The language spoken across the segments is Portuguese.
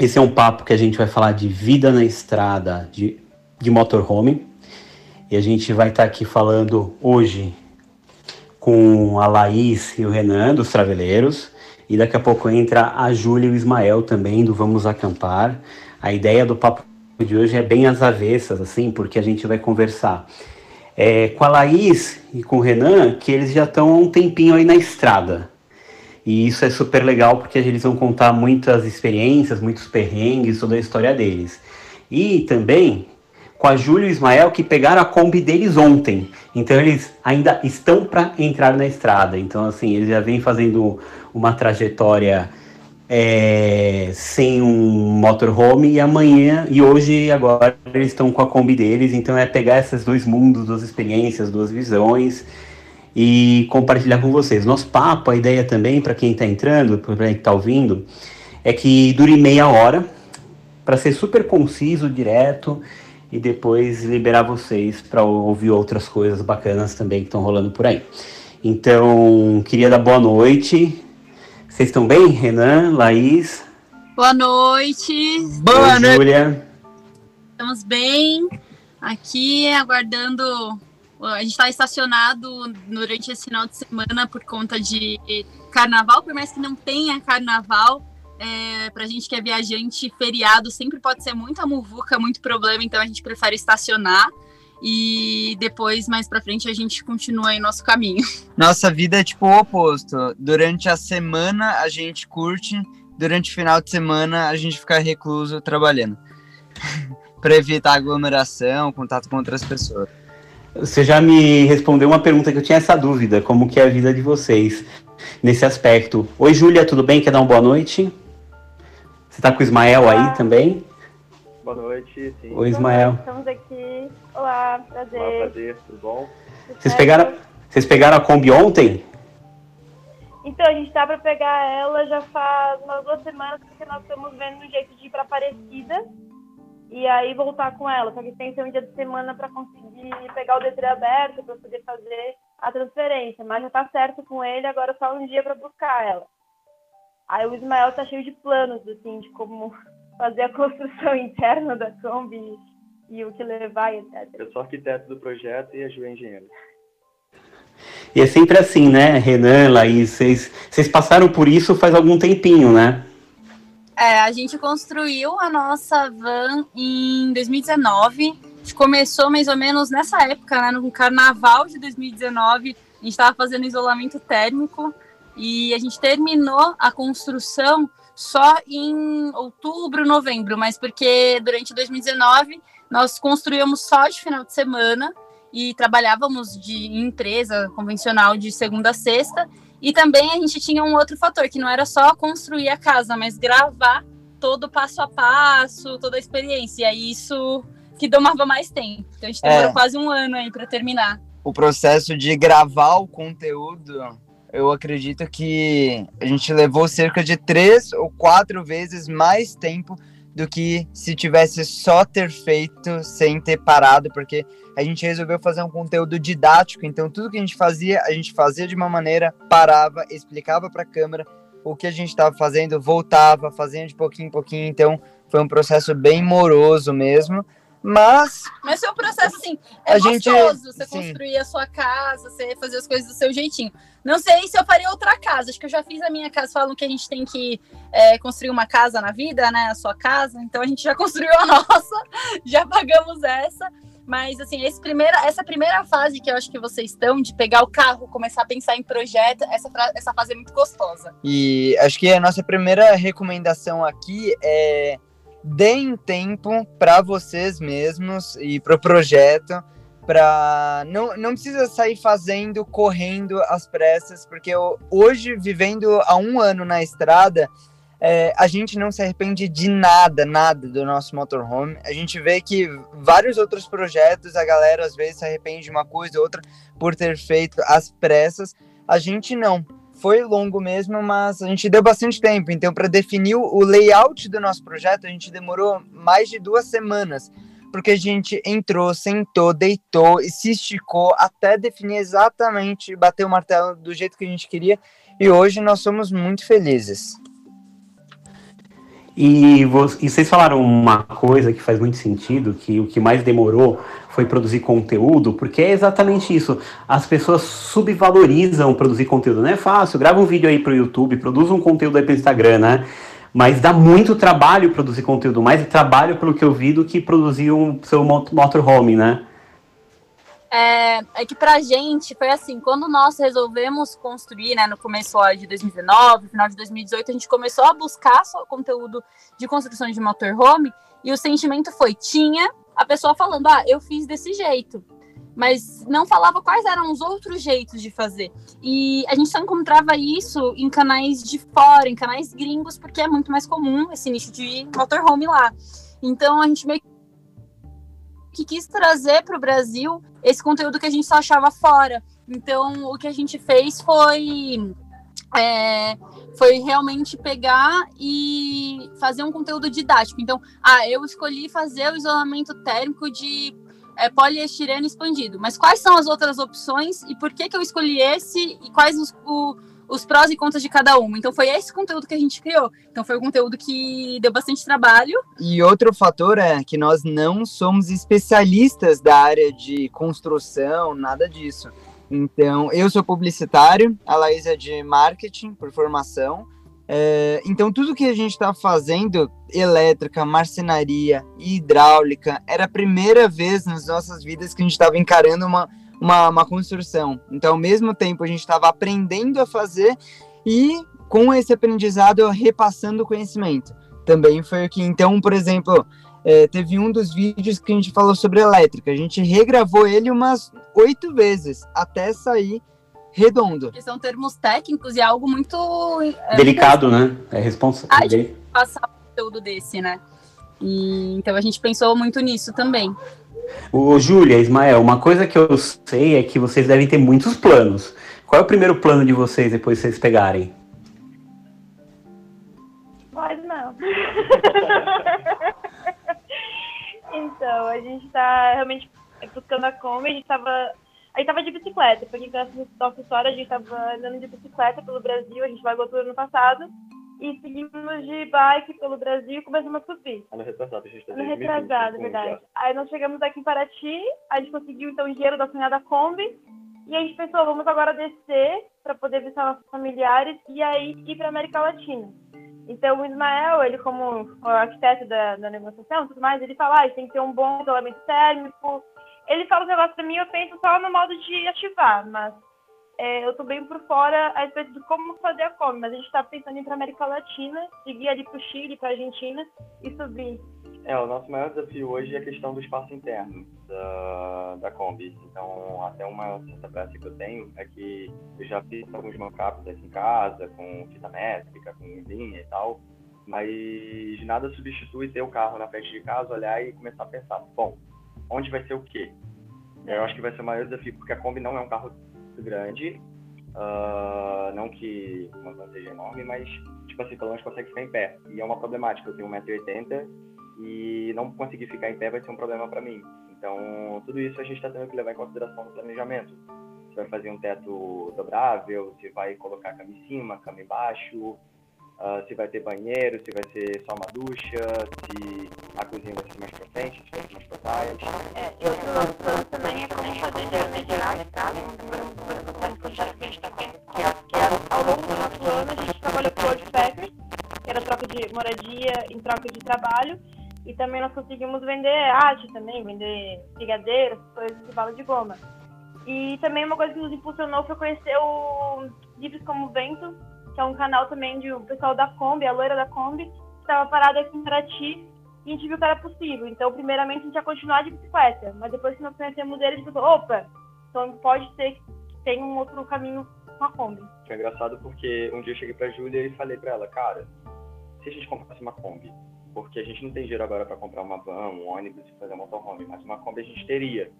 Esse é um papo que a gente vai falar de vida na estrada de, de motorhome. E a gente vai estar tá aqui falando hoje com a Laís e o Renan, dos Traveleiros. E daqui a pouco entra a Júlia e o Ismael também, do Vamos Acampar. A ideia do papo de hoje é bem às avessas, assim, porque a gente vai conversar é, com a Laís e com o Renan, que eles já estão um tempinho aí na estrada. E isso é super legal porque eles vão contar muitas experiências, muitos perrengues, toda a história deles. E também com a Júlia e o Ismael que pegaram a Kombi deles ontem. Então eles ainda estão para entrar na estrada. Então, assim, eles já vêm fazendo uma trajetória é, sem um motorhome e amanhã e hoje agora eles estão com a Kombi deles. Então é pegar esses dois mundos, duas experiências, duas visões e compartilhar com vocês. Nosso papo, a ideia também para quem está entrando, para quem está ouvindo, é que dure meia hora para ser super conciso, direto e depois liberar vocês para ouvir outras coisas bacanas também que estão rolando por aí. Então, queria dar boa noite. Vocês estão bem, Renan, Laís? Boa noite. Boa Oi, noite. Júlia. Estamos bem aqui aguardando. A gente está estacionado durante esse final de semana por conta de carnaval, por mais que não tenha carnaval, é, pra gente que é viajante, feriado sempre pode ser muita muvuca, muito problema, então a gente prefere estacionar e depois, mais pra frente, a gente continua em nosso caminho. Nossa vida é tipo o oposto. Durante a semana a gente curte, durante o final de semana a gente fica recluso trabalhando. para evitar aglomeração, contato com outras pessoas. Você já me respondeu uma pergunta que eu tinha essa dúvida, como que é a vida de vocês nesse aspecto. Oi, Júlia, tudo bem? Quer dar uma boa noite? Você está com o Ismael Olá. aí também? Boa noite, sim. Oi, Ismael. Estamos aqui. Olá, prazer. Olá, prazer, tudo bom? Vocês pegaram, vocês pegaram a Kombi ontem? Então, a gente tá para pegar ela já faz umas duas semanas, porque nós estamos vendo um jeito de ir para Aparecida e aí voltar com ela. Só que tem que ser um dia de semana para conseguir pegar o DT aberto, para poder fazer a transferência. Mas já tá certo com ele, agora só um dia para buscar ela. Aí o Ismael tá cheio de planos, assim, de como fazer a construção interna da Kombi e o que levar, etc. Eu sou arquiteto do projeto e a Ju é engenheira. E é sempre assim, né, Renan, Laís, vocês passaram por isso faz algum tempinho, né? É, a gente construiu a nossa van em 2019. A gente começou mais ou menos nessa época, né, no carnaval de 2019. A gente estava fazendo isolamento térmico e a gente terminou a construção só em outubro, novembro, mas porque durante 2019 nós construíamos só de final de semana e trabalhávamos de empresa convencional de segunda a sexta. E também a gente tinha um outro fator, que não era só construir a casa, mas gravar todo o passo a passo, toda a experiência. E aí isso que tomava mais tempo. Então a gente demorou é. quase um ano aí para terminar. O processo de gravar o conteúdo eu acredito que a gente levou cerca de três ou quatro vezes mais tempo do que se tivesse só ter feito sem ter parado, porque a gente resolveu fazer um conteúdo didático, então tudo que a gente fazia, a gente fazia de uma maneira, parava, explicava para a câmera o que a gente estava fazendo, voltava, fazendo de pouquinho em pouquinho, então foi um processo bem moroso mesmo, mas. Mas é um processo assim. É a gostoso gente, você sim. construir a sua casa, você fazer as coisas do seu jeitinho. Não sei se eu faria outra casa. Acho que eu já fiz a minha casa. Falam que a gente tem que é, construir uma casa na vida, né? A sua casa. Então a gente já construiu a nossa, já pagamos essa. Mas, assim, esse primeira, essa primeira fase que eu acho que vocês estão, de pegar o carro, começar a pensar em projeto, essa, essa fase é muito gostosa. E acho que a nossa primeira recomendação aqui é deem tempo para vocês mesmos e para o projeto, para não, não precisa sair fazendo, correndo às pressas, porque eu, hoje, vivendo há um ano na estrada, é, a gente não se arrepende de nada, nada do nosso motorhome. A gente vê que vários outros projetos, a galera às vezes se arrepende de uma coisa ou outra por ter feito às pressas. A gente não foi longo mesmo, mas a gente deu bastante tempo. Então, para definir o layout do nosso projeto, a gente demorou mais de duas semanas, porque a gente entrou, sentou, deitou e se esticou até definir exatamente, bater o martelo do jeito que a gente queria. E hoje nós somos muito felizes. E, vocês falaram uma coisa que faz muito sentido, que o que mais demorou foi produzir conteúdo, porque é exatamente isso. As pessoas subvalorizam produzir conteúdo. Não é fácil, grava um vídeo aí para o YouTube, produz um conteúdo aí para o Instagram, né? Mas dá muito trabalho produzir conteúdo, mais trabalho, pelo que eu vi, do que produzir um seu motorhome, né? É, é, que pra gente foi assim, quando nós resolvemos construir, né, no começo de 2019, final de 2018, a gente começou a buscar conteúdo de construção de motorhome e o sentimento foi, tinha a pessoa falando, ah, eu fiz desse jeito, mas não falava quais eram os outros jeitos de fazer. E a gente só encontrava isso em canais de fora, em canais gringos, porque é muito mais comum esse nicho de motorhome lá. Então a gente meio que quis trazer para o Brasil esse conteúdo que a gente só achava fora. Então, o que a gente fez foi é, foi realmente pegar e fazer um conteúdo didático. Então, ah, eu escolhi fazer o isolamento térmico de é, poliestireno expandido. Mas quais são as outras opções e por que, que eu escolhi esse e quais os, o, os prós e contras de cada uma. Então foi esse conteúdo que a gente criou. Então foi um conteúdo que deu bastante trabalho. E outro fator é que nós não somos especialistas da área de construção, nada disso. Então, eu sou publicitário, a Laís é de marketing por formação. É, então, tudo que a gente está fazendo, elétrica, marcenaria, hidráulica, era a primeira vez nas nossas vidas que a gente estava encarando uma, uma, uma construção. Então, ao mesmo tempo, a gente estava aprendendo a fazer e, com esse aprendizado, repassando o conhecimento. Também foi o que, então, por exemplo, é, teve um dos vídeos que a gente falou sobre elétrica. A gente regravou ele umas oito vezes até sair redondo. Que são termos técnicos e é algo muito é, delicado, né? É responsável. Passar um conteúdo desse, né? E, então a gente pensou muito nisso também. O Júlia, Ismael, uma coisa que eu sei é que vocês devem ter muitos planos. Qual é o primeiro plano de vocês depois que vocês pegarem? Pode não. então, a gente está realmente buscando a Kombi, a gente estava a gente tava de bicicleta, porque conhece nossa história, a gente estava andando de bicicleta pelo Brasil, a gente largou tudo ano passado e seguimos de bike pelo Brasil e começamos a subir. Ano retrasado, a gente tá Ano retrasado, verdade. Aí nós chegamos aqui em Paraty, a gente conseguiu então o dinheiro da sonhada Kombi e a gente pensou, vamos agora descer para poder visitar nossos familiares e aí ir para América Latina. Então o Ismael, ele como o arquiteto da, da negociação tudo mais, ele fala, ah, tem que ter um bom isolamento térmico. Ele fala os negócios para mim, eu penso só no modo de ativar, mas é, eu estou bem por fora a respeito de como fazer a come, mas a gente está pensando em ir para América Latina, seguir ali para o Chile, para a Argentina e subir. É, o nosso maior desafio hoje é a questão do espaço interno da, da Kombi. Então, até uma certa pressa que eu tenho é que eu já fiz alguns mockups aqui em casa, com fita métrica, com linha e tal, mas nada substitui ter o carro na frente de casa, olhar e começar a pensar, bom, onde vai ser o quê? Eu acho que vai ser o maior desafio, porque a Kombi não é um carro muito grande. Uh, não que uma van seja enorme, mas, tipo assim, pelo menos consegue ficar em pé. E é uma problemática. Eu tenho 1,80m e não conseguir ficar em pé vai ser um problema para mim. Então, tudo isso a gente está tendo que levar em consideração no planejamento. Você vai fazer um teto dobrável, você vai colocar cama em cima, cama embaixo, uh, se vai ter banheiro, se vai ser só uma ducha, se a cozinha vai ser mais pra frente, se vai ser mais pra trás. É, e outro nosso plano também como fazer trabalho, e também nós conseguimos vender arte também, vender brigadeiros, coisas de bala de goma. E também uma coisa que nos impulsionou foi conhecer o Livres como Vento, que é um canal também de o pessoal da Kombi, a loira da Kombi, que estava parada aqui em Paraty e a gente viu que era possível. Então, primeiramente, a gente ia continuar de bicicleta, mas depois que nós conhecemos ele, a gente pensou, opa, então pode ser que tem um outro caminho com a Kombi. Foi engraçado porque um dia eu cheguei pra Júlia e falei pra ela, cara, se a gente comprasse uma Kombi, porque a gente não tem dinheiro agora para comprar uma van, um ônibus e fazer um motorhome, mas uma Kombi a gente teria.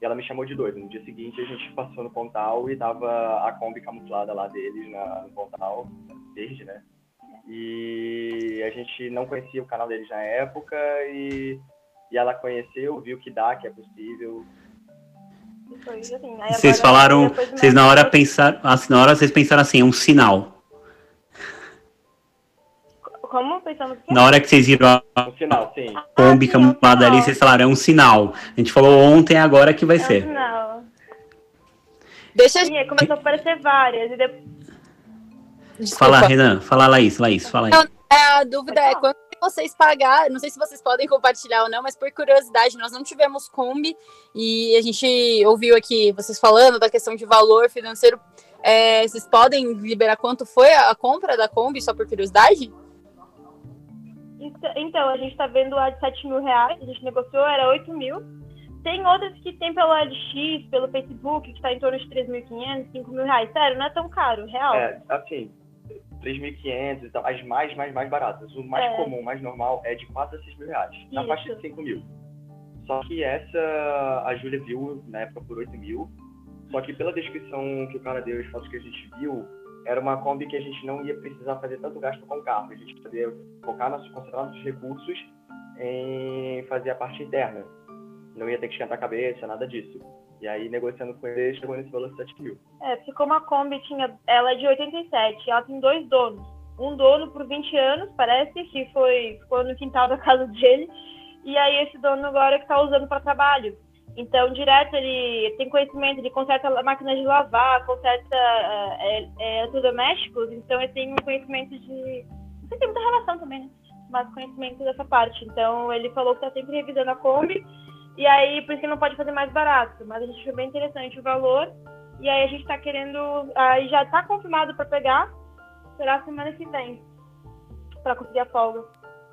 E ela me chamou de doido. No dia seguinte, a gente passou no Pontal e tava a Kombi camuflada lá deles na, no Pontal, verde, né? E a gente não conhecia o canal deles na época e, e ela conheceu, viu que dá, que é possível. Assim, vocês falaram, vocês na hora pensaram, assim, na hora vocês pensaram assim, é um sinal. Como? Pensando que... Na hora que vocês viram a Um sinal, sim. Kombi é um camada ali, vocês falaram, é um sinal. A gente falou ontem, agora que vai É um ser. sinal. Deixa Sim, aí começou a aparecer várias. E depois... Desculpa. Fala, Renan. Fala, Laís. Laís, fala aí. Não, A dúvida é quanto vocês pagaram, não sei se vocês podem compartilhar ou não, mas por curiosidade, nós não tivemos Kombi e a gente ouviu aqui vocês falando da questão de valor financeiro. É, vocês podem liberar quanto foi a compra da Kombi, só por curiosidade? Então- Então, a gente tá vendo a de 7 mil reais, a gente negociou, era 8 mil. Tem outras que tem pelo LX, pelo Facebook, que tá em torno de 3.500, 5 mil reais. Sério, não é tão caro, real. É, assim, 3.500 e tal, as mais, mais, mais baratas. O mais É. comum, mais normal, é de 4 a 6 mil reais. Na Isso. faixa de 5 mil. Só que essa, a Júlia viu na época por 8 mil. Só que pela descrição que o cara deu, as fotos que a gente viu, era uma Kombi que a gente não ia precisar fazer tanto gasto com o carro. A gente poderia focar, nos, concentrar nossos recursos em fazer a parte interna. Não ia ter que esquentar a cabeça, nada disso. E aí, negociando com ele, chegou nesse valor de 7 mil. É, porque como a Kombi tinha. Ela é de 87, ela tem dois donos. Um dono por 20 anos, parece, que foi ficou no quintal da casa dele. E aí esse dono agora que tá usando para trabalho. Então, direto, ele tem conhecimento, ele conserta máquinas de lavar, conserta é, é, eletrodomésticos, então ele tem um conhecimento de. Não sei se tem muita relação também, né? Mas conhecimento dessa parte. Então, ele falou que tá sempre revisando a Kombi. E aí, por isso que não pode fazer mais barato. Mas a gente achou bem interessante o valor. E aí a gente tá querendo. Aí já tá confirmado para pegar. Será semana que vem. Pra conseguir a folga.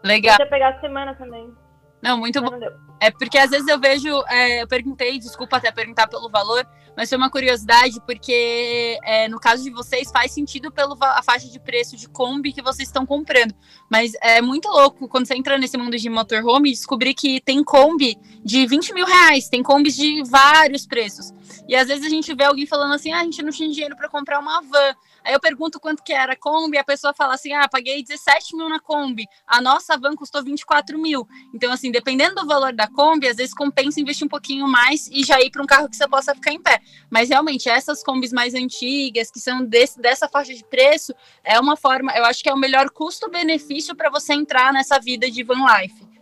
Legal. Podia pegar a semana também. Não, muito bom. É porque às vezes eu vejo, é, eu perguntei, desculpa até perguntar pelo valor, mas foi uma curiosidade, porque é, no caso de vocês faz sentido pela faixa de preço de Kombi que vocês estão comprando. Mas é muito louco quando você entra nesse mundo de motorhome descobrir que tem Kombi de 20 mil reais, tem Kombis de vários preços. E às vezes a gente vê alguém falando assim, ah, a gente não tinha dinheiro para comprar uma van. Aí eu pergunto quanto que era a Kombi, a pessoa fala assim, ah, paguei 17 mil na Kombi, a nossa van custou 24 mil. Então, assim, dependendo do valor da Kombi, às vezes compensa investir um pouquinho mais e já ir para um carro que você possa ficar em pé. Mas realmente, essas Kombis mais antigas, que são desse, dessa faixa de preço, é uma forma, eu acho que é o melhor custo-benefício para você entrar nessa vida de van life.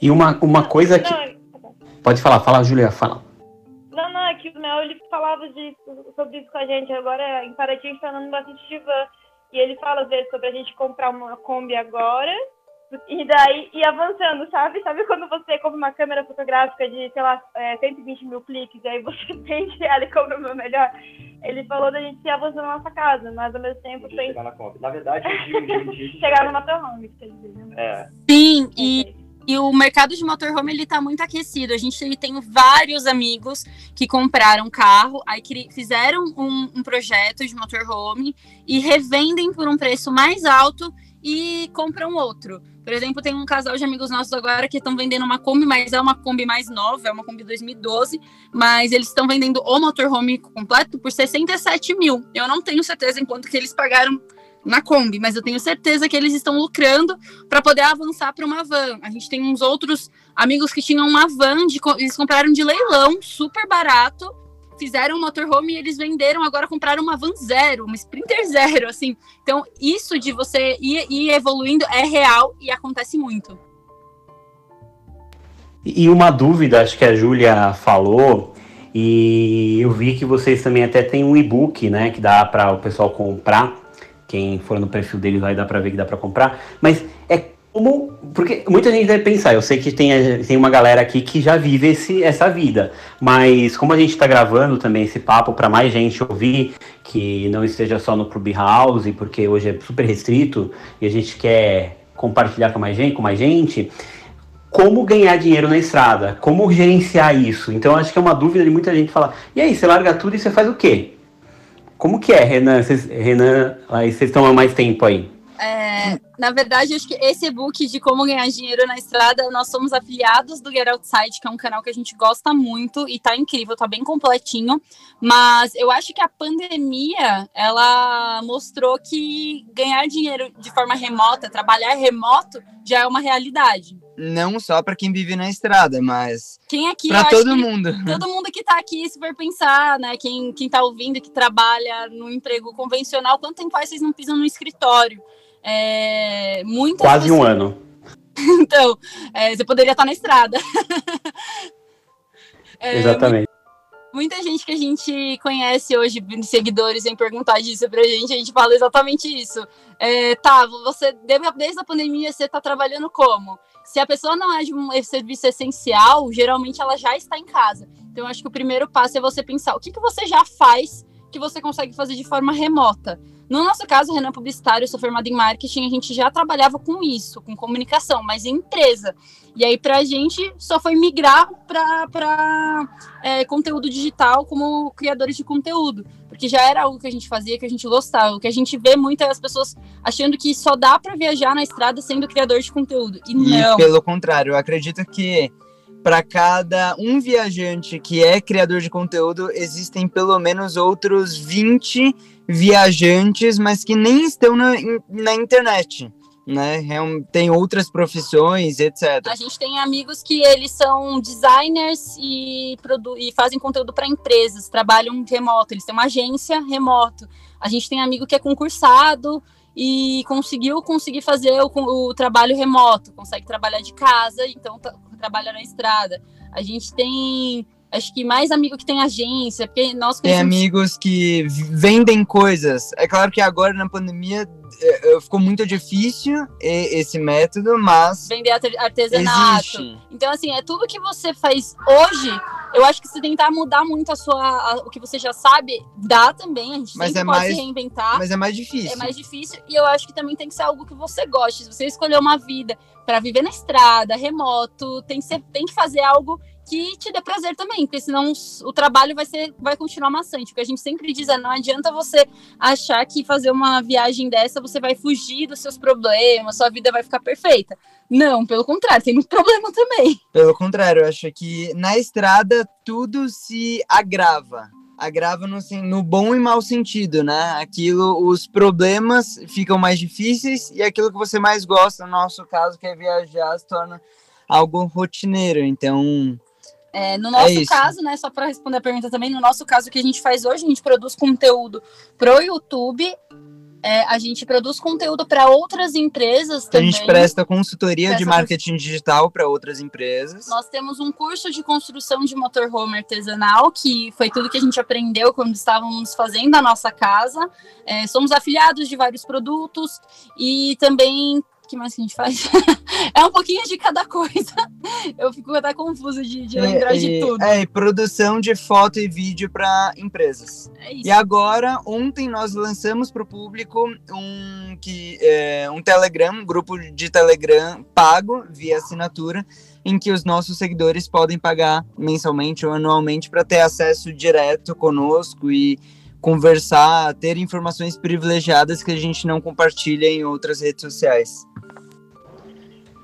E uma, uma coisa que. Pode falar, fala, Julia, fala. É o Mel ele falava disso, sobre isso com a gente. Agora em Paraty a gente tá andando bastante de van. E ele fala às vezes sobre a gente comprar uma Kombi agora e daí ir avançando, sabe? Sabe quando você compra uma câmera fotográfica de, sei lá, é, 120 mil cliques, e aí você vende ela e compra uma melhor? Ele falou da gente ir avançando na nossa casa, mas ao mesmo tempo tem chegar na Kombi. Na verdade, chegar no motorhome, quer dizer, né? É, Sim, e E o mercado de motorhome ele tá muito aquecido. A gente tem vários amigos que compraram carro, aí fizeram um, um projeto de motorhome e revendem por um preço mais alto e compram outro. Por exemplo, tem um casal de amigos nossos agora que estão vendendo uma Kombi, mas é uma Kombi mais nova, é uma Kombi 2012, mas eles estão vendendo o motorhome completo por 67 mil. Eu não tenho certeza em quanto que eles pagaram na Kombi, mas eu tenho certeza que eles estão lucrando para poder avançar para uma van. A gente tem uns outros amigos que tinham uma van, de, eles compraram de leilão, super barato, fizeram um motorhome e eles venderam, agora compraram uma van zero, uma Sprinter zero, assim. Então, isso de você ir, ir evoluindo é real e acontece muito. E uma dúvida, acho que a Júlia falou, e eu vi que vocês também até têm um e-book, né, que dá para o pessoal comprar. Quem for no perfil deles vai dar para ver que dá para comprar. Mas é como. Porque muita gente deve pensar, eu sei que tem, tem uma galera aqui que já vive esse, essa vida. Mas como a gente está gravando também esse papo para mais gente ouvir, que não esteja só no Clubhouse, porque hoje é super restrito e a gente quer compartilhar com mais gente, com mais gente como ganhar dinheiro na estrada, como gerenciar isso. Então acho que é uma dúvida de muita gente falar. E aí, você larga tudo e você faz o quê? Como que é, Renan? Vocês, Renan, aí vocês estão há mais tempo aí. É, na verdade, acho que esse e-book de como ganhar dinheiro na estrada, nós somos afiliados do Get Outside, que é um canal que a gente gosta muito e tá incrível, tá bem completinho. Mas eu acho que a pandemia, ela mostrou que ganhar dinheiro de forma remota, trabalhar remoto, já é uma realidade. não só para quem vive na estrada, mas Quem aqui, para todo que mundo. todo mundo que tá aqui, se for pensar, né? Quem, quem tá ouvindo, que trabalha no emprego convencional, quanto tempo faz vocês não pisam no escritório? É, Quase um pessoas- ano. Então, é, você poderia estar na estrada. É, Exatamente. Muita gente que a gente conhece hoje, seguidores, vem perguntar disso pra gente, a gente fala exatamente isso. Tá, você, desde a pandemia, você tá trabalhando como? Se a pessoa não é de um serviço essencial, geralmente ela já está em casa. Então, eu acho que o primeiro passo é você pensar o que, que você já faz que você consegue fazer de forma remota. No nosso caso, Renan Publicitário, eu sou formada em marketing, a gente já trabalhava com isso, com comunicação, mas em empresa. E aí, pra gente, só foi migrar para é, conteúdo digital como criadores de conteúdo. Porque já era algo que a gente fazia, que a gente gostava. O que a gente vê muitas pessoas achando que só dá para viajar na estrada sendo criador de conteúdo. E E não. pelo contrário, eu acredito que para cada um viajante que é criador de conteúdo, existem pelo menos outros 20 viajantes, mas que nem estão na, na internet, né? Real- Tem outras profissões, etc. A gente tem amigos que eles são designers e, e fazem conteúdo para empresas, trabalham remoto, eles têm uma agência remoto. A gente tem amigo que é concursado e conseguiu conseguir fazer o, o trabalho remoto, consegue trabalhar de casa, então tá- trabalha na estrada. A gente tem, acho que mais amigo que tem agência, porque nós Tem conhecemos- amigos que vendem coisas. É claro que agora na pandemia eh, eh, ficou muito difícil esse método, mas vender arte- artesanato. existe. Então, assim, é tudo que você faz hoje. Eu acho que se tentar mudar muito a sua, a- o que você já sabe, dá também. A gente Mas é pode mais- se reinventar. Mas é mais difícil. É mais difícil. E eu acho que também tem que ser algo que você goste. Se você escolher uma vida para viver na estrada, remoto, tem que, ser, tem que fazer algo que te dê prazer também, porque senão o trabalho vai ser vai continuar maçante. O que a gente sempre diz é não adianta você achar que fazer uma viagem dessa você vai fugir dos seus problemas, sua vida vai ficar perfeita. Não, pelo contrário, tem muito problema também. Pelo contrário, eu acho que na estrada tudo se agrava. Agrava no, no bom e mau sentido, né? Aquilo, os problemas ficam mais difíceis e aquilo que você mais gosta, no nosso caso, que é viajar, se torna algo rotineiro. Então, É, no nosso isso. caso, né, só para responder a pergunta também, no nosso caso, o que a gente faz hoje, a gente produz conteúdo pro YouTube, é, a gente produz conteúdo para outras empresas a também. gente presta consultoria de Presta marketing digital para outras empresas. Nós temos um curso de construção de motorhome artesanal, que foi tudo que a gente aprendeu quando estávamos fazendo a nossa casa. É, somos afiliados de vários produtos e também. O que mais que a gente faz? é um pouquinho de cada coisa. Eu fico até confusa de, de lembrar e, de tudo. É, e produção de foto e vídeo para empresas. É isso. E agora, ontem nós lançamos para o público um, que, é, um Telegram, um grupo de Telegram pago via assinatura, em que os nossos seguidores podem pagar mensalmente ou anualmente para ter acesso direto conosco e conversar, ter informações privilegiadas que a gente não compartilha em outras redes sociais.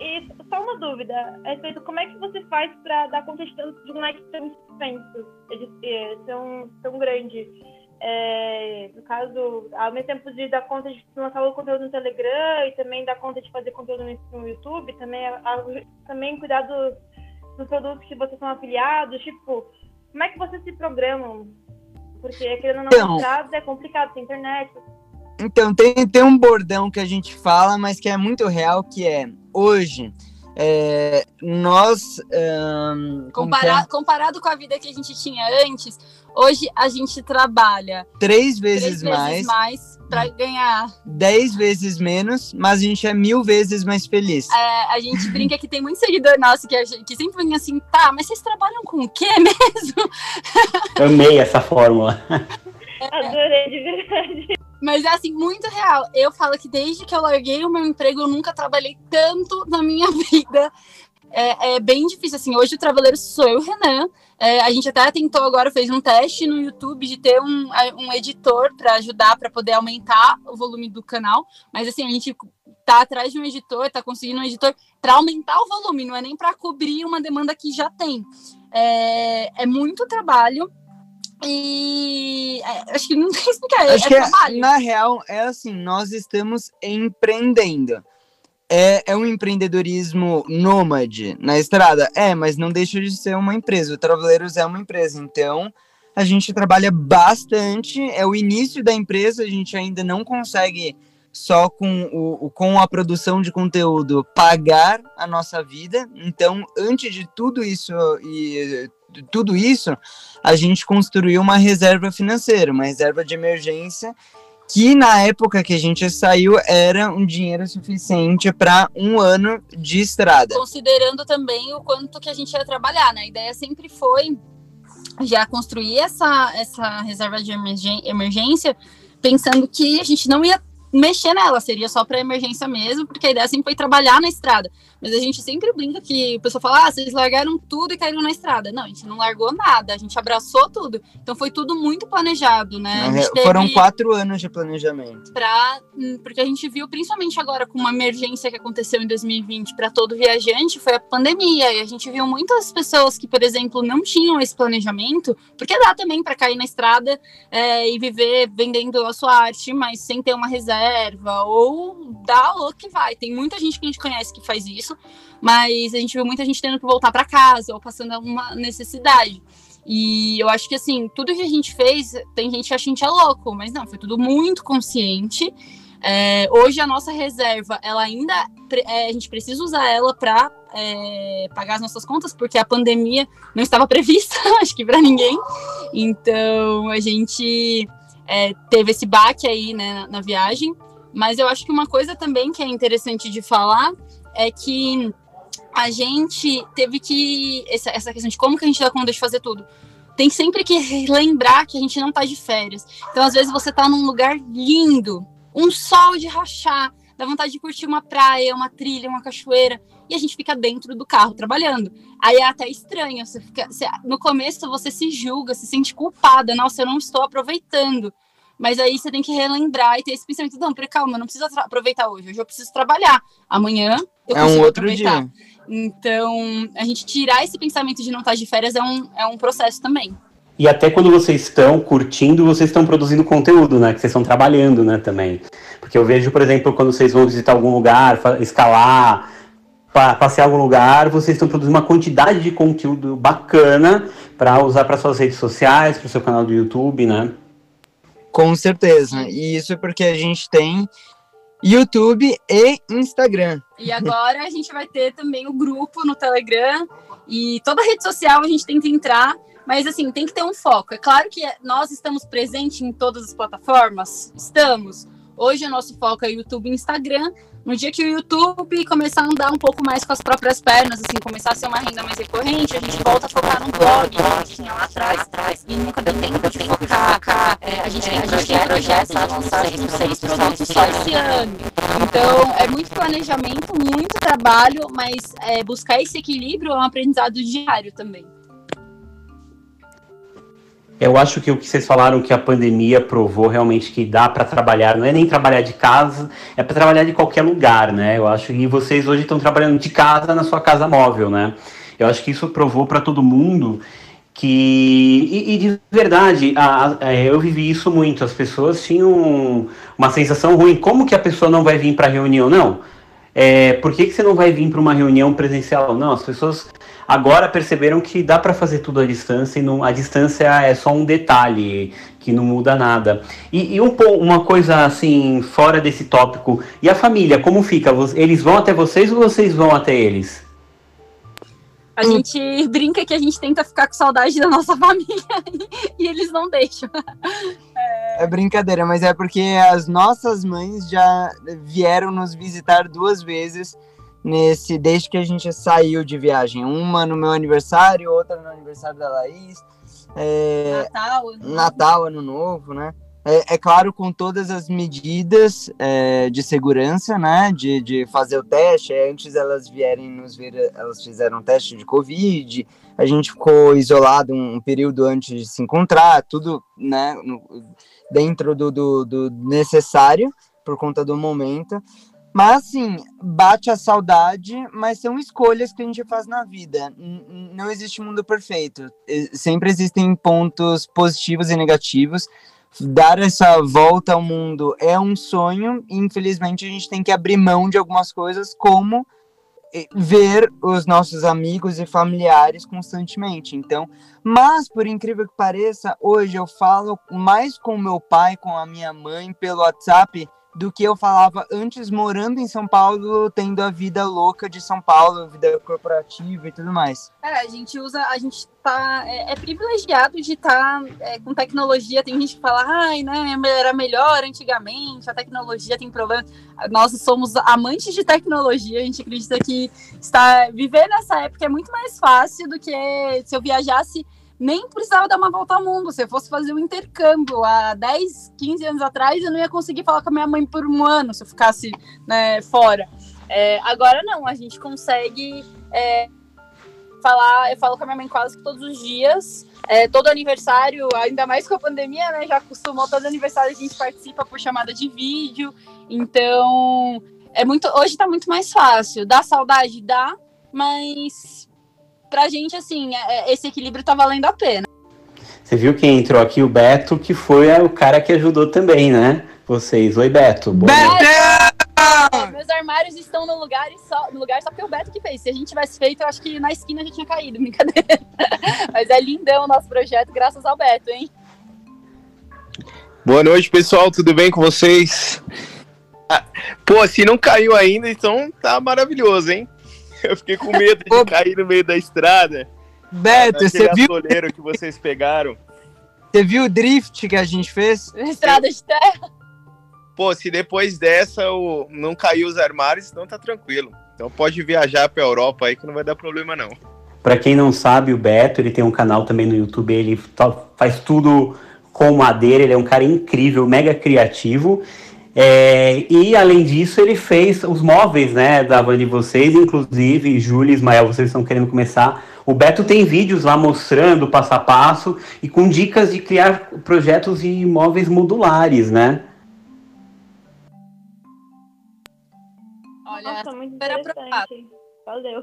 E só uma dúvida, respeito como é que você faz para dar conta de um leque tão extenso, é, tão, tão grande? É, no caso, ao mesmo tempo de dar conta de lançar o conteúdo no Telegram e também dar conta de fazer conteúdo no, YouTube, também, a- também cuidar do- dos produtos que vocês são afiliados, tipo, como é que vocês se programam? Porque querendo não, Então- é complicado, tem internet, Então, tem, tem um bordão que a gente fala, mas que é muito real, que é, hoje, é, nós... como que é? Compara- comparado com a vida que a gente tinha antes, hoje a gente trabalha Três três vezes, vezes mais, mais para ganhar. dez vezes menos, mas a gente é mil vezes mais feliz. É, a gente brinca que tem muito seguidor nosso que, a gente- que sempre vem assim, tá, mas vocês trabalham com o quê mesmo? Amei essa fórmula. adorei de verdade. Mas é assim, muito real. Eu falo que desde que eu larguei o meu emprego, eu nunca trabalhei tanto na minha vida. É, é bem difícil, assim, hoje o trabalheiro sou eu, Renan. É, a gente até tentou agora, fez um teste no YouTube de ter um, um editor para ajudar, para poder aumentar o volume do canal. Mas assim, a gente tá atrás de um editor, tá conseguindo um editor para aumentar o volume, não é nem para cobrir uma demanda que já tem. É, é muito trabalho. E é, acho que não tem que explicar, é, Acho é que, trabalho. na real, é assim, nós estamos empreendendo. é, é um empreendedorismo nômade na estrada? É, mas não deixa de ser uma empresa. O Traveleiros é uma empresa, então a gente trabalha bastante. É o início da empresa, a gente ainda não consegue só com, o, com a produção de conteúdo pagar a nossa vida. Então, antes de tudo isso e tudo isso, a gente construiu uma reserva financeira, uma reserva de emergência que na época que a gente saiu era um dinheiro suficiente para um ano de estrada. Considerando também o quanto que a gente ia trabalhar, né? A ideia sempre foi já construir essa, essa reserva de emergência, pensando que a gente não ia mexer nela, seria só para emergência mesmo, porque a ideia sempre foi trabalhar na estrada. Mas a gente sempre brinca que o pessoal fala: ah, vocês largaram tudo e caíram na estrada. Não, a gente não largou nada, a gente abraçou tudo. Então foi tudo muito planejado, né? Foram quatro anos de planejamento. Pra, hum, porque a gente viu, principalmente agora com uma emergência que aconteceu em 2020 para todo viajante, foi a pandemia. E a gente viu muitas pessoas que, por exemplo, não tinham esse planejamento, porque dá também para cair na estrada é, e viver vendendo a sua arte, mas sem ter uma reserva reserva, ou dá o que vai. Tem muita gente que a gente conhece que faz isso, mas a gente viu muita gente tendo que voltar para casa ou passando alguma necessidade. E eu acho que assim, tudo que a gente fez, tem gente que acha que a gente é louco, mas não, foi tudo muito consciente. É, hoje a nossa reserva, ela ainda é, a gente precisa usar ela para é, pagar as nossas contas, porque a pandemia não estava prevista, acho que para ninguém. Então a gente é, teve esse baque aí né, na, na viagem. Mas eu acho que uma coisa também que é interessante de falar é que a gente teve que. Essa, essa questão de como que a gente dá conta de fazer tudo. Tem sempre que lembrar que a gente não tá de férias. Então, às vezes, você tá num lugar lindo, um sol de rachar, dá vontade de curtir uma praia, uma trilha, uma cachoeira, e a gente fica dentro do carro trabalhando. Aí é até estranho, você fica, você, no começo você se julga, se sente culpada, nossa, eu não estou aproveitando. Mas aí você tem que relembrar e ter esse pensamento, não, peraí, calma, não precisa aproveitar hoje, hoje eu preciso trabalhar. Amanhã eu é um outro aproveitar. dia. Então, a gente tirar esse pensamento de não estar de férias é um, é um processo também. E até quando vocês estão curtindo, vocês estão produzindo conteúdo, né? Que vocês estão trabalhando, né, também. Porque eu vejo, por exemplo, quando vocês vão visitar algum lugar, escalar, passear algum lugar, vocês estão produzindo uma quantidade de conteúdo bacana para usar para suas redes sociais, para o seu canal do YouTube, né? Com certeza. E isso é porque a gente tem YouTube e Instagram. E agora a gente vai ter também o grupo no Telegram e toda rede social a gente tenta entrar, mas assim, tem que ter um foco. É claro que nós estamos presentes em todas as plataformas, estamos. Hoje o nosso foco é YouTube e Instagram, no dia que o YouTube começar a andar um pouco mais com as próprias pernas, assim, começar a ser uma renda mais recorrente, a gente volta a focar no blog que a gente tinha lá atrás, e nunca deu tempo de focar. É, a gente, tem projetos para lançar seis produtos só esse ano. Então, é muito planejamento, muito trabalho, mas é, buscar esse equilíbrio é um aprendizado diário também. Eu acho que o que vocês falaram que a pandemia provou realmente que dá para trabalhar, não é nem trabalhar de casa, é para trabalhar de qualquer lugar, né? Eu acho que vocês hoje estão trabalhando de casa na sua casa móvel, né? Eu acho que isso provou para todo mundo que e, e de verdade a, a, eu vivi isso muito. As pessoas tinham uma sensação ruim. Como que a pessoa não vai vir para reunião? Não. É, por que, que você não vai vir para uma reunião presencial? Não, as pessoas agora perceberam que dá para fazer tudo à distância e não, a distância é só um detalhe que não muda nada. E, e um, uma coisa assim, fora desse tópico, e a família, como fica? Eles vão até vocês ou vocês vão até eles? A gente brinca que a gente tenta ficar com saudade da nossa família e eles não deixam. É... é brincadeira, mas é porque as nossas mães já vieram nos visitar duas vezes nesse desde que a gente saiu de viagem. Uma no meu aniversário, outra no aniversário da Laís. É, Natal, ano Natal, ano novo, né? É, é, claro, com todas as medidas é, de segurança, né? De, de fazer o teste. É, antes elas vierem nos ver, elas fizeram um teste de Covid. A gente ficou isolado um, um período antes de se encontrar, tudo, né? No, dentro do, do, do necessário por conta do momento. Mas assim, bate a saudade, mas são escolhas que a gente faz na vida. Não existe mundo perfeito. Sempre existem pontos positivos e negativos. dar essa volta ao mundo é um sonho, e infelizmente a gente tem que abrir mão de algumas coisas, como ver os nossos amigos e familiares constantemente. Então, mas por incrível que pareça, hoje eu falo mais com meu pai, com a minha mãe pelo WhatsApp do que eu falava antes morando em São Paulo, tendo a vida louca de São Paulo, vida corporativa e tudo mais. É, a gente usa, a gente tá, é, é privilegiado de estar tá, é, com tecnologia, tem gente que fala, ai, né, era melhor antigamente, a tecnologia tem problemas, nós somos amantes de tecnologia, a gente acredita que está, viver nessa época é muito mais fácil do que se eu viajasse nem precisava dar uma volta ao mundo. Se eu fosse fazer um intercâmbio há 10, 15 anos atrás, eu não ia conseguir falar com a minha mãe por um ano se eu ficasse né, fora. É, agora não, a gente consegue é, falar, eu falo com a minha mãe quase que todos os dias. É, todo aniversário, ainda mais com a pandemia, né? Já acostumou, todo aniversário a gente participa por chamada de vídeo. Então, é muito. Hoje tá muito mais fácil. Dá saudade? Dá, mas pra gente, assim, é, é, esse equilíbrio tá valendo a pena. Você viu quem entrou aqui, o Beto, que foi o cara que ajudou também, né? Vocês. Oi, Beto. Boa Beto! Meus armários estão no lugar, só, no lugar só porque o Beto que fez. Se a gente tivesse feito, eu acho que na esquina já tinha caído, brincadeira. Mas é lindão o nosso projeto, graças ao Beto, hein? Boa noite, pessoal. Tudo bem com vocês? Ah, pô, se não caiu ainda, então tá maravilhoso, hein? Eu fiquei com medo de cair no meio da estrada. Beto, você viu? que vocês pegaram. Você viu o drift que a gente fez? Estrada de terra. Pô, se depois dessa o... não caiu os armários, então tá tranquilo. Então pode viajar pra Europa aí que não vai dar problema não. Para quem não sabe, o Beto, ele tem um canal também no YouTube, ele faz tudo com madeira, ele é um cara incrível, mega criativo. É, e além disso, ele fez os móveis, né, da van de vocês, inclusive, Júlia e Ismael, vocês estão querendo começar. O Beto tem vídeos lá mostrando passo a passo e com dicas de criar projetos de móveis modulares, né? Olha, Nossa, muito interessante. Valeu.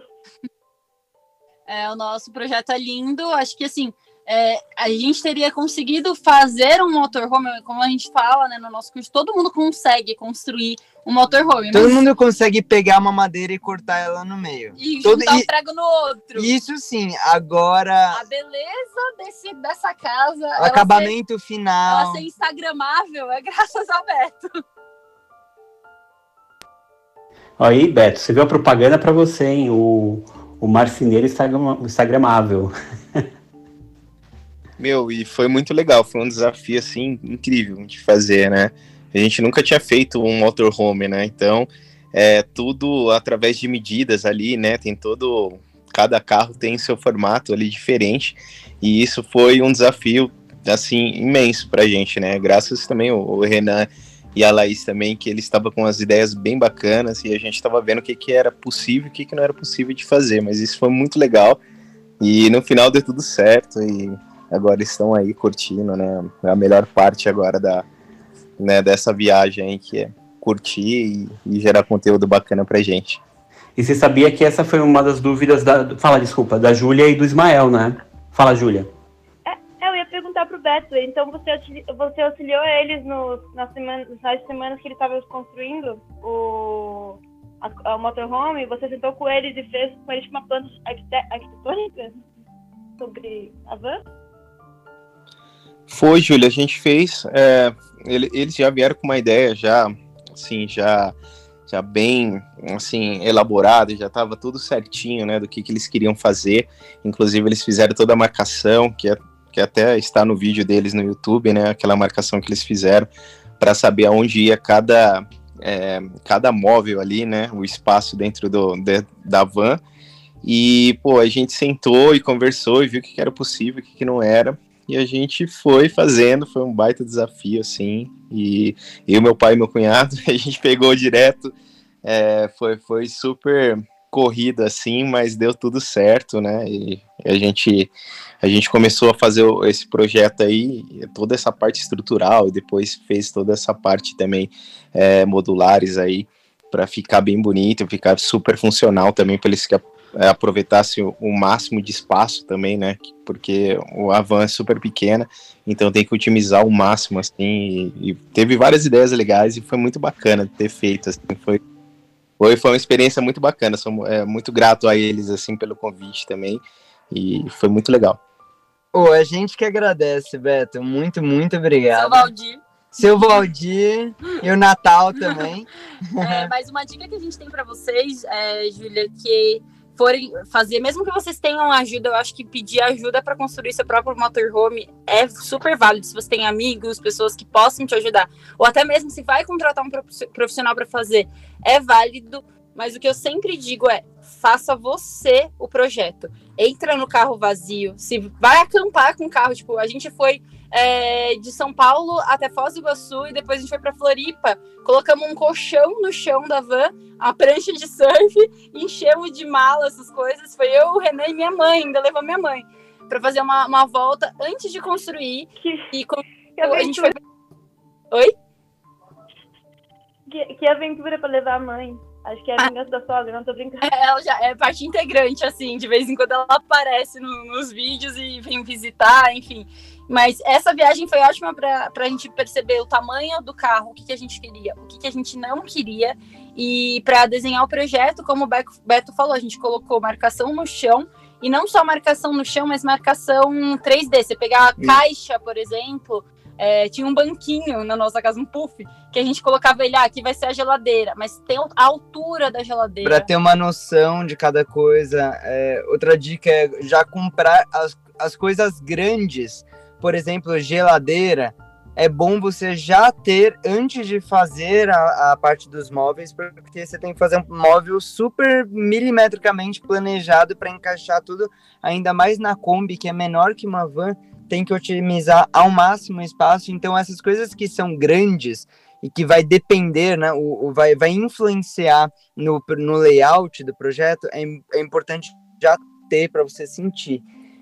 É, o nosso projeto é lindo. Acho que assim, é, a gente teria conseguido fazer um motorhome, como a gente fala né, no nosso curso, todo mundo consegue construir um motorhome. Todo mas... mundo consegue pegar uma madeira e cortar ela no meio. E todo... juntar um prego no outro. Isso sim, agora... A beleza desse, dessa casa... O acabamento ser, final... Ela ser instagramável é graças ao Beto. Aí, Beto, você viu a propaganda para você, hein? O, o marceneiro instagramável. Meu, e foi muito legal, foi um desafio, assim, incrível de fazer, né? A gente nunca tinha feito um motorhome, né? Então, é tudo através de medidas ali, né? Tem todo... Cada carro tem seu formato ali diferente, e isso foi um desafio, assim, imenso pra gente, né? Graças também ao Renan e a Laís também, que eles estavam com as ideias bem bacanas, e a gente estava vendo o que, que era possível e o que, que não era possível de fazer, mas isso foi muito legal, e no final deu tudo certo, e agora estão aí curtindo, né? A melhor parte agora da, né, dessa viagem aí, que é curtir e, e, gerar conteúdo bacana pra gente. E você sabia que essa foi uma das dúvidas da. Fala, desculpa, da Júlia e do Ismael, né? Fala, Júlia. É, eu ia perguntar pro Beto, então você, você auxiliou eles no, nas, semanas, nas semanas que ele estava construindo o, a, o motorhome, você sentou com eles e fez com eles uma planta arquitetônica sobre a van? Foi, Júlia, a gente fez. É, ele, eles já vieram com uma ideia já, assim, já, já bem, assim, elaborada, já estava tudo certinho, né, do que, que eles queriam fazer. Inclusive, eles fizeram toda a marcação, que, é, que até está no vídeo deles no YouTube, né, aquela marcação que eles fizeram, para saber aonde ia cada, é, cada móvel ali, né, o espaço dentro do, de, da van. E, pô, a gente sentou e conversou e viu o que, que era possível, o que, que não era. E a gente foi fazendo, foi um baita desafio, assim. E eu, meu pai e meu cunhado, a gente pegou direto. É, foi, foi super corrida, assim, mas deu tudo certo, né? E a gente, a gente começou a fazer esse projeto aí, toda essa parte estrutural, e depois fez toda essa parte também é, modulares aí, para ficar bem bonito, ficar super funcional também, para eles aproveitasse o, o, máximo de espaço também, né? Porque o Avan é super pequena, então tem que otimizar o máximo, assim. E, e teve várias ideias legais e foi muito bacana ter feito, assim. Foi, foi, foi uma experiência muito bacana. Sou é, muito grato a eles, assim, pelo convite também. E foi muito legal. Pô, a gente que agradece, Beto. Muito, muito obrigado. Seu Valdir. Seu Valdir e o Natal também. É, mas uma dica que a gente tem para vocês, é, Júlia, que forem fazer, mesmo que vocês tenham ajuda, eu acho que pedir ajuda para construir seu próprio motorhome é super válido. Se você tem amigos, pessoas que possam te ajudar, ou até mesmo se vai contratar um profissional para fazer, é válido. Mas o que eu sempre digo é: faça você o projeto. Entra no carro vazio, se vai acampar com o carro, tipo, a gente foi é, de São Paulo até Foz do Iguaçu e depois a gente foi para Floripa. Colocamos um colchão no chão da van, a prancha de surf, enchemos de mala essas coisas. Foi eu, o Renan e minha mãe, ainda levou minha mãe, para fazer uma, uma volta antes de construir. Que, e com, a gente foi. Oi? Que, que aventura para levar a mãe. Acho que é a vingança da sogra, não tô brincando. É, ela já é parte integrante, assim, de vez em quando ela aparece no, nos vídeos e vem visitar, enfim. Mas essa viagem foi ótima para a gente perceber o tamanho do carro, o que, que a gente queria, o que, que a gente não queria. E para desenhar o projeto, como o Beto falou, a gente colocou marcação no chão. E não só marcação no chão, mas marcação 3D. Você pegar a caixa, por exemplo, é, tinha um banquinho na nossa casa, um puff, que a gente colocava ele, ah, aqui vai ser a geladeira, mas tem a altura da geladeira. Para ter uma noção de cada coisa, é, outra dica é já comprar as, as coisas grandes por exemplo, geladeira, é bom você já ter antes de fazer a, a, parte dos móveis, porque você tem que fazer um móvel super milimetricamente planejado para encaixar tudo, ainda mais na Kombi, que é menor que uma van, tem que otimizar ao máximo o espaço. Então, essas coisas que são grandes e que vai depender, né, o, o vai, vai influenciar no, no layout do projeto, é, é importante já ter para você sentir.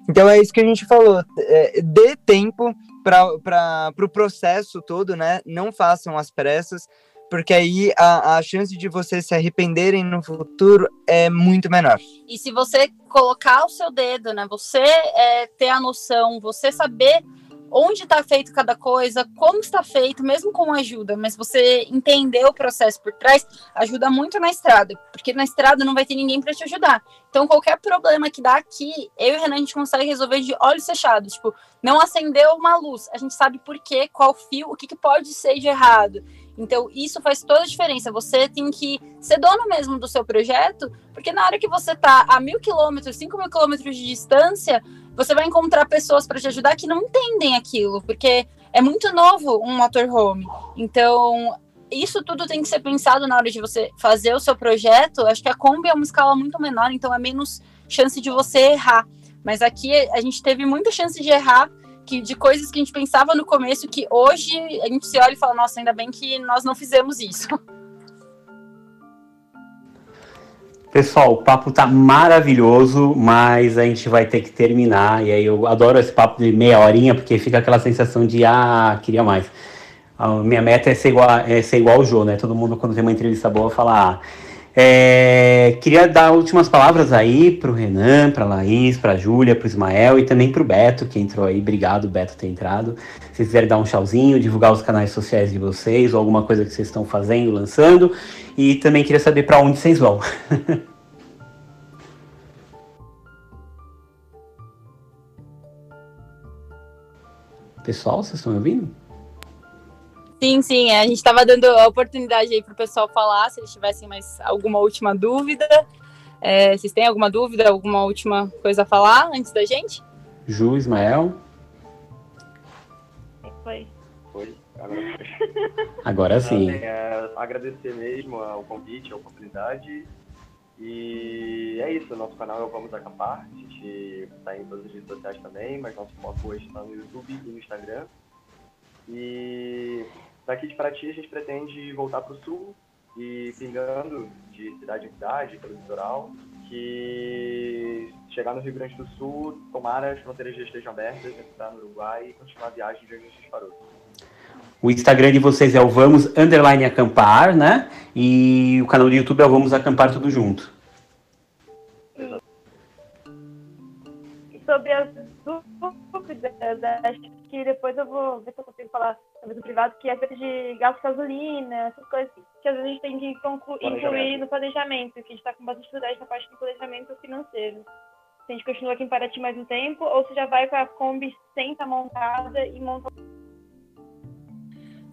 Então é isso que a gente falou. É, dê tempo para pro pro processo todo, né? Não façam as pressas, porque aí a, a chance de vocês se arrependerem no futuro é muito menor. E se você colocar o seu dedo, né? Você é, ter a noção, você saber onde está feito cada coisa, como está feito, mesmo com ajuda, mas você entender o processo por trás ajuda muito na estrada, porque na estrada não vai ter ninguém para te ajudar. Então, qualquer problema que dá aqui, eu e o Renan a gente consegue resolver de olhos fechados. Tipo, não acendeu uma luz, a gente sabe por quê, qual fio, o que, que pode ser de errado. Então, isso faz toda a diferença. Você tem que ser dono mesmo do seu projeto, porque na hora que você está a mil quilômetros, cinco mil quilômetros de distância, você vai encontrar pessoas para te ajudar que não entendem aquilo, porque é muito novo um motorhome. Então, isso tudo tem que ser pensado na hora de você fazer o seu projeto. Acho que a Kombi é uma escala muito menor, então é menos chance de você errar. Mas aqui a gente teve muita chance de errar que, de coisas que a gente pensava no começo que hoje a gente se olha e fala, nossa, ainda bem que nós não fizemos isso. Pessoal, o papo tá maravilhoso, mas a gente vai ter que terminar. E aí eu adoro esse papo de meia horinha, porque fica aquela sensação de ah, queria mais. A minha meta é ser igual, é ser igual ao Jô, né? Todo mundo, quando tem uma entrevista boa, fala. Ah, é, queria dar últimas palavras aí para o Renan, para a Laís, para a Júlia, para o Ismael e também para o Beto, que entrou aí. Obrigado, Beto, ter entrado. Se quiserem dar um tchauzinho, divulgar os canais sociais de vocês ou alguma coisa que vocês estão fazendo, lançando. E também queria saber para onde vocês vão. Pessoal, vocês estão me ouvindo? Sim, sim, a gente estava dando a oportunidade aí para o pessoal falar, se eles tivessem mais alguma última dúvida. É, vocês têm alguma dúvida, alguma última coisa a falar antes da gente? Ju, Ismael. Foi. Agora. Agora sim. É, agradecer mesmo o convite, a oportunidade. E é isso, nosso canal é o Vamos Acampar. A gente está em todas as redes sociais também, mas nosso foco hoje está no YouTube e no Instagram. E Daqui de Paraty a gente pretende voltar para o sul e pingando de cidade em cidade, pelo litoral, que chegar no Rio Grande do Sul, tomara as fronteiras já estejam abertas, entrar no Uruguai e continuar a viagem de onde a gente parou. O Instagram de vocês é o Vamos Underline Acampar, né? E o canal do YouTube é o Vamos Acampar Tudo Junto. sobre as dúvidas, acho que depois eu vou ver se eu consigo falar sobre no privado, que é feito de gasto de gasolina, essas coisas que às vezes a gente tem que incluir no planejamento, que a gente está com bastante dificuldade na parte do planejamento financeiro. Se a gente continua aqui em Paraty mais um tempo, ou se já vai com a Kombi sem estar montada e monta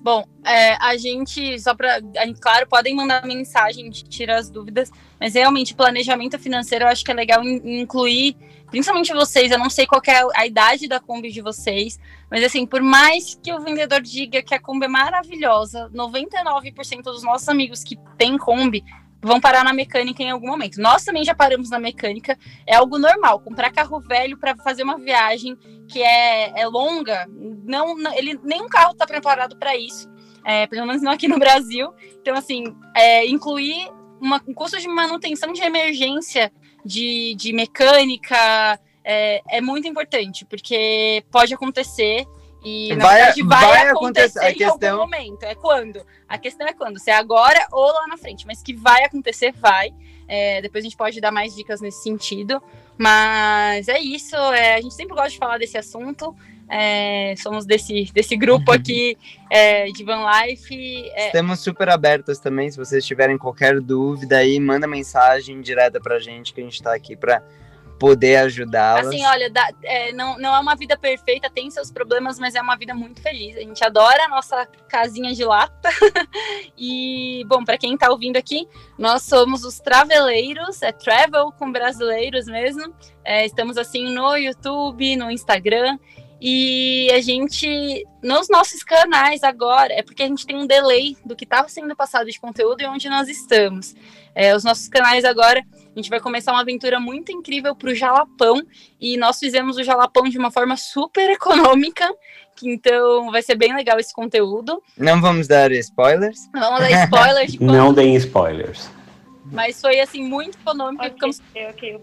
Bom, é, a gente, só para. Claro, podem mandar mensagem, tirar as dúvidas, mas realmente planejamento financeiro eu acho que é legal incluir, principalmente vocês. Eu não sei qual é a idade da Kombi de vocês, mas assim, por mais que o vendedor diga que a Kombi é maravilhosa, 99% dos nossos amigos que têm Kombi vão parar na mecânica em algum momento. Nós também já paramos na mecânica, é algo normal. Comprar carro velho para fazer uma viagem que é, é longa, não, ele nenhum carro está preparado para isso, é, pelo menos não aqui no Brasil. Então, assim, é, incluir uma, um custo de manutenção de emergência de, de mecânica é, é muito importante, porque pode acontecer e na vai, verdade vai, vai acontecer, acontecer, em questão- algum momento. É quando? A questão é quando? Se é agora ou lá na frente. Mas que vai acontecer, vai. É, depois a gente pode dar mais dicas nesse sentido. Mas é isso. é, a gente sempre gosta de falar desse assunto. é, somos desse, desse grupo aqui é, de Van Life. é, Estamos super abertas também, se vocês tiverem qualquer dúvida aí, manda mensagem direta pra gente, que a gente tá aqui pra poder ajudá-las. Assim, olha, dá- é, não, não é uma vida perfeita, tem seus problemas, mas é uma vida muito feliz. A gente adora a nossa casinha de lata. e, bom, para quem tá ouvindo aqui, nós somos os Traveleiros, é Travel com brasileiros mesmo. É, estamos assim no YouTube, no Instagram. E a gente, nos nossos canais agora, é porque a gente tem um delay do que estava sendo passado de conteúdo e onde nós estamos. É, os nossos canais agora, a gente vai começar uma aventura muito incrível para o Jalapão. E nós fizemos o Jalapão de uma forma super econômica. Que então vai ser bem legal esse conteúdo. Não vamos dar spoilers. Não vamos dar spoiler de Não deem spoilers. mas foi assim muito econômico. e Ok, ficamos ok.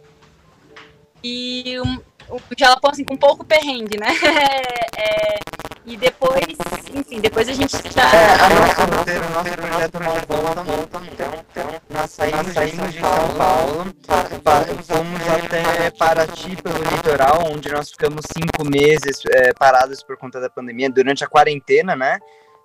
e um, o Jalapão assim com pouco perrengue, né? É, e depois, enfim, depois a gente já É, a nossa o nosso projeto saímos, saímos de São Paulo, fomos até Paraty pelo litoral, onde nós ficamos cinco meses é, parados por conta da pandemia, durante a quarentena, né?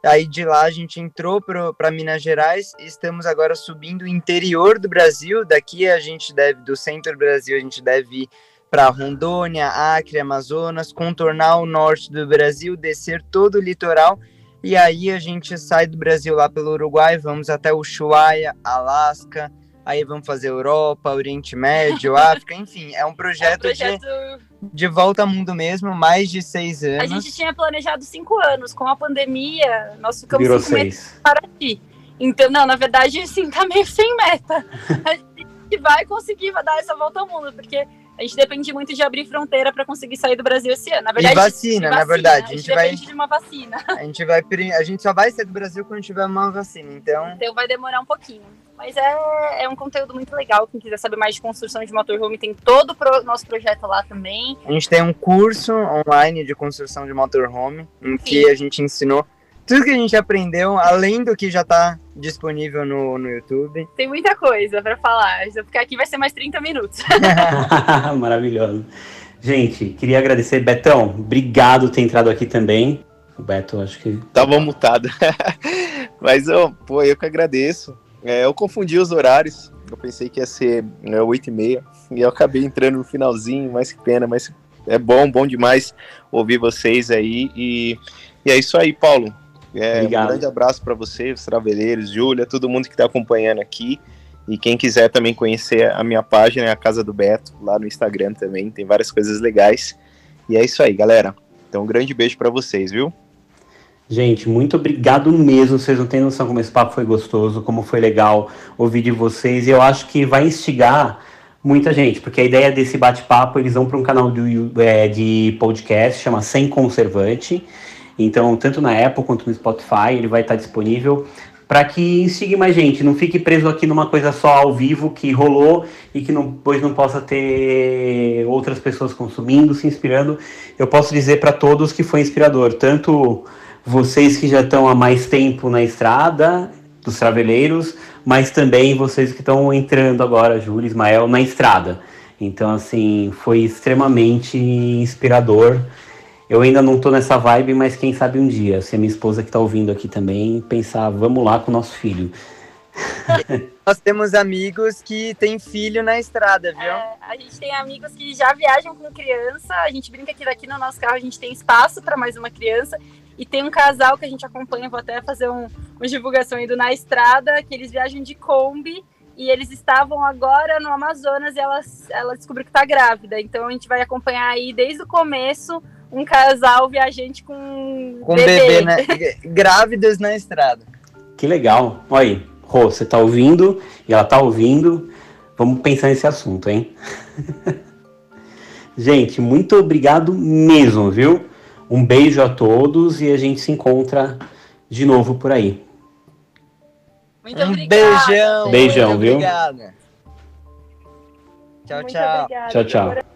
Aí de lá a gente entrou para Minas Gerais e estamos agora subindo o interior do Brasil. Daqui a gente deve, do centro do Brasil, a gente deve ir para Rondônia, Acre, Amazonas, contornar o norte do Brasil, descer todo o litoral e aí a gente sai do Brasil lá pelo Uruguai, vamos até Ushuaia, Alasca, aí vamos fazer Europa, Oriente Médio, África, enfim, é um é um projeto, projeto. De, de volta ao mundo mesmo, mais de seis A anos. gente tinha planejado cinco anos. Com a pandemia, nós ficamos Virou cinco meses seis. para ti. Então, não, na verdade, assim, tá meio sem meta. A gente vai conseguir dar essa volta ao mundo, porque a gente depende muito de abrir fronteira para conseguir sair do Brasil esse ano. Na verdade, vacina, de na verdade, A gente, depende de uma vacina. A gente vai, a gente só vai sair do Brasil quando tiver uma vacina, então Então vai demorar um pouquinho. Mas é, é um conteúdo muito legal. Quem quiser saber mais de construção de motorhome, tem todo o pro- nosso projeto lá também. a gente tem um curso online de construção de motorhome, em que a gente ensinou tudo que a gente aprendeu, além do que já está disponível no, no YouTube. Tem muita coisa para falar. Se eu ficar aqui vai ser mais 30 minutos. Maravilhoso. Gente, queria agradecer. Betão, obrigado por ter entrado aqui também. O Beto, acho que. Tava mutado. Mas, ó, pô, eu que agradeço. É, eu confundi os horários. Eu pensei que ia ser né, 8 e meia. E eu acabei entrando no finalzinho, mas que pena. Mas é bom, bom demais ouvir vocês aí. E, e é isso aí, Paulo. É, um Obrigado. grande abraço para você, os traveleiros, Júlia, todo mundo que está acompanhando aqui. E quem quiser também conhecer a minha página, é a Casa do Beto, lá no Instagram também. Tem várias coisas legais. E é isso aí, galera. Então, um grande beijo para vocês, viu? Gente, muito obrigado mesmo. Vocês não têm noção como esse papo foi gostoso, como foi legal ouvir de vocês. E eu acho que vai instigar muita gente, porque a ideia desse bate-papo, eles vão para um canal do Yu- é, de podcast, chama Sem Conservante. Então, tanto na Apple quanto no Spotify, ele vai estar disponível para que instigue mais gente. Não fique preso aqui numa coisa só ao vivo que rolou e que não- depois não possa ter outras pessoas consumindo, se inspirando. Eu posso dizer para todos que foi inspirador, tanto vocês que já estão há mais tempo na estrada, dos traveleiros, mas também vocês que estão entrando agora, Júlio, Ismael, na estrada. Então, assim, foi extremamente inspirador. Eu ainda não tô nessa vibe, mas quem sabe um dia, se a minha esposa que tá ouvindo aqui também, pensar, vamos lá com o nosso filho. Nós temos amigos que têm filho na estrada, viu? É, a gente tem amigos que já viajam com criança. A gente brinca que daqui no nosso carro a gente tem espaço para mais uma criança. E tem um casal que a gente acompanha, vou até fazer um, uma divulgação indo na estrada, que eles viajam de Kombi e eles estavam agora no Amazonas e ela, ela descobriu que está grávida. Então a gente vai acompanhar aí desde o começo um casal viajante com, Com bebê. bebê, né? Grávidas na estrada. Que legal. Olha aí, Rô, você tá ouvindo e ela tá ouvindo. Vamos pensar nesse assunto, hein? gente, muito obrigado mesmo, viu? Um beijo a todos e a gente se encontra de novo por aí. Muito um obrigada. beijão. Beijão, muito viu? Obrigada. Tchau, Muito tchau. obrigada. Tchau, tchau.